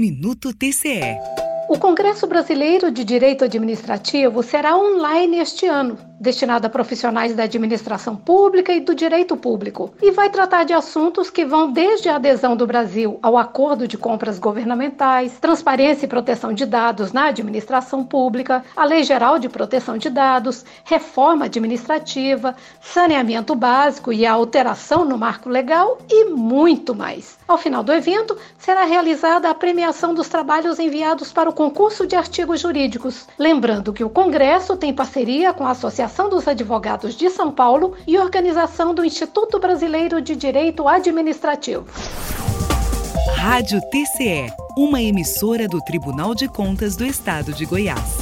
Minuto TCE. O Congresso Brasileiro de Direito Administrativo será online este ano destinado a profissionais da administração pública e do direito público, e vai tratar de assuntos que vão desde a adesão do Brasil ao acordo de compras governamentais, transparência e proteção de dados na administração pública, a Lei Geral de Proteção de Dados, reforma administrativa, saneamento básico e a alteração no marco legal e muito mais. Ao final do evento, será realizada a premiação dos trabalhos enviados para o concurso de artigos jurídicos. Lembrando que o Congresso tem parceria com a Associação dos Advogados de São Paulo e organização do Instituto Brasileiro de Direito Administrativo. Rádio TCE, uma emissora do Tribunal de Contas do Estado de Goiás.